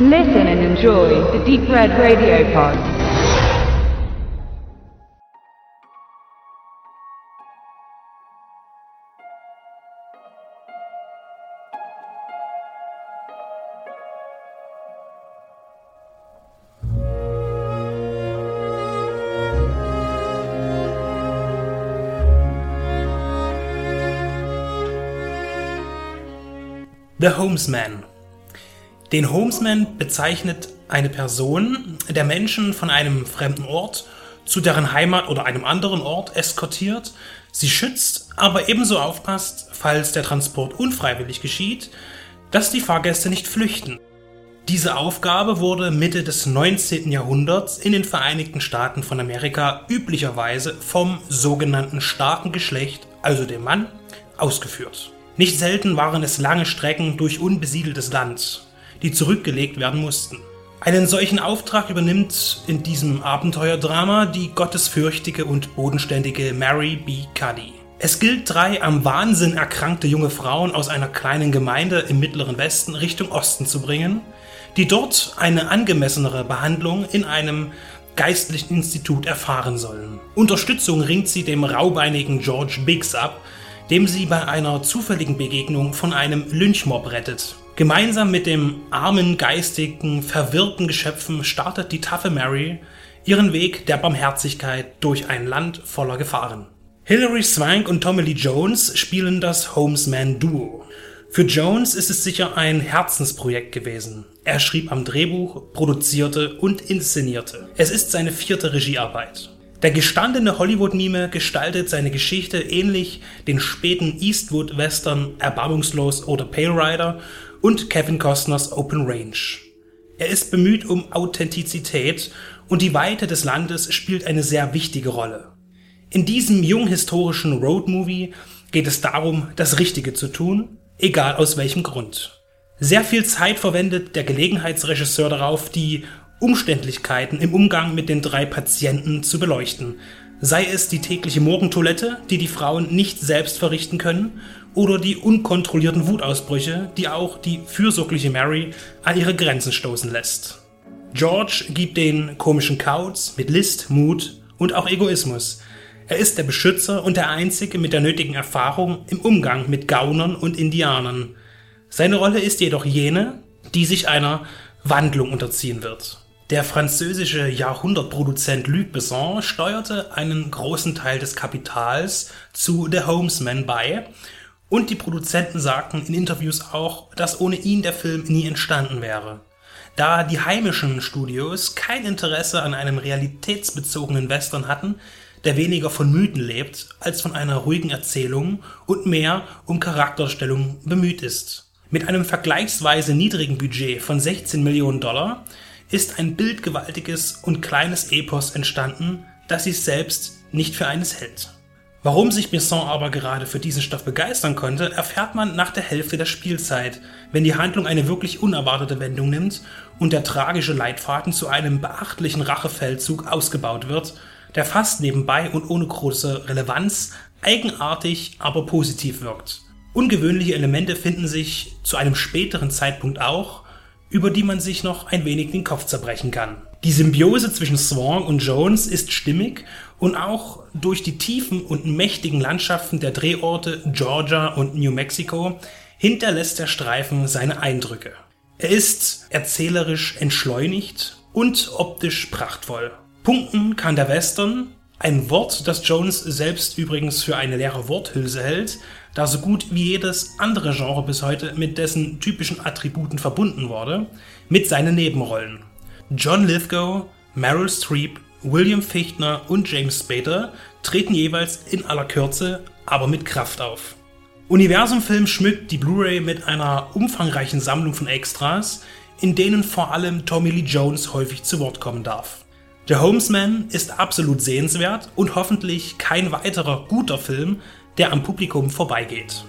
Listen and enjoy the Deep Red Radio Pod. The Homesman. Den Homesman bezeichnet eine Person, der Menschen von einem fremden Ort zu deren Heimat oder einem anderen Ort eskortiert, sie schützt, aber ebenso aufpasst, falls der Transport unfreiwillig geschieht, dass die Fahrgäste nicht flüchten. Diese Aufgabe wurde Mitte des 19. Jahrhunderts in den Vereinigten Staaten von Amerika üblicherweise vom sogenannten starken Geschlecht, also dem Mann, ausgeführt. Nicht selten waren es lange Strecken durch unbesiedeltes Land, die zurückgelegt werden mussten. Einen solchen Auftrag übernimmt in diesem Abenteuerdrama die gottesfürchtige und bodenständige Mary B. Cuddy. Es gilt, drei am Wahnsinn erkrankte junge Frauen aus einer kleinen Gemeinde im mittleren Westen Richtung Osten zu bringen, die dort eine angemessenere Behandlung in einem geistlichen Institut erfahren sollen. Unterstützung ringt sie dem raubeinigen George Biggs ab, dem sie bei einer zufälligen Begegnung von einem Lynchmob rettet. Gemeinsam mit dem armen, geistigen, verwirrten Geschöpfen startet die taffe Mary ihren Weg der Barmherzigkeit durch ein Land voller Gefahren. Hilary Swank und Tommy Lee Jones spielen das Homesman-Duo. Für Jones ist es sicher ein Herzensprojekt gewesen. Er schrieb am Drehbuch, produzierte und inszenierte. Es ist seine vierte Regiearbeit. Der gestandene Hollywood-Mime gestaltet seine Geschichte ähnlich den späten Eastwood-Western Erbarmungslos oder Pale Rider und Kevin Costners Open Range. Er ist bemüht um Authentizität und die Weite des Landes spielt eine sehr wichtige Rolle. In diesem junghistorischen Roadmovie geht es darum, das Richtige zu tun, egal aus welchem Grund. Sehr viel Zeit verwendet der Gelegenheitsregisseur darauf, die Umständlichkeiten im Umgang mit den drei Patienten zu beleuchten, sei es die tägliche Morgentoilette, die die Frauen nicht selbst verrichten können, oder die unkontrollierten Wutausbrüche, die auch die fürsorgliche Mary an ihre Grenzen stoßen lässt. George gibt den komischen Kauz mit List, Mut und auch Egoismus. Er ist der Beschützer und der Einzige mit der nötigen Erfahrung im Umgang mit Gaunern und Indianern. Seine Rolle ist jedoch jene, die sich einer Wandlung unterziehen wird. Der französische Jahrhundertproduzent Luc Besson steuerte einen großen Teil des Kapitals zu The Homesman bei und die Produzenten sagten in Interviews auch, dass ohne ihn der Film nie entstanden wäre. Da die heimischen Studios kein Interesse an einem realitätsbezogenen Western hatten, der weniger von Mythen lebt als von einer ruhigen Erzählung und mehr um Charakterstellung bemüht ist. Mit einem vergleichsweise niedrigen Budget von 16 Millionen Dollar ist ein bildgewaltiges und kleines Epos entstanden, das sich selbst nicht für eines hält. Warum sich Besson aber gerade für diesen Stoff begeistern konnte, erfährt man nach der Hälfte der Spielzeit, wenn die Handlung eine wirklich unerwartete Wendung nimmt und der tragische Leitfaden zu einem beachtlichen Rachefeldzug ausgebaut wird, der fast nebenbei und ohne große Relevanz eigenartig, aber positiv wirkt. Ungewöhnliche Elemente finden sich zu einem späteren Zeitpunkt auch, über die man sich noch ein wenig den Kopf zerbrechen kann. Die Symbiose zwischen Swan und Jones ist stimmig und auch durch die tiefen und mächtigen Landschaften der Drehorte Georgia und New Mexico hinterlässt der Streifen seine Eindrücke. Er ist erzählerisch entschleunigt und optisch prachtvoll. Punkten kann der Western, ein Wort, das Jones selbst übrigens für eine leere Worthülse hält, da so gut wie jedes andere Genre bis heute mit dessen typischen Attributen verbunden wurde, mit seinen Nebenrollen. John Lithgow, Meryl Streep, William Fichtner und James Spader treten jeweils in aller Kürze, aber mit Kraft auf. Universum Film schmückt die Blu-ray mit einer umfangreichen Sammlung von Extras, in denen vor allem Tommy Lee Jones häufig zu Wort kommen darf. The Homesman ist absolut sehenswert und hoffentlich kein weiterer guter Film, der am Publikum vorbeigeht.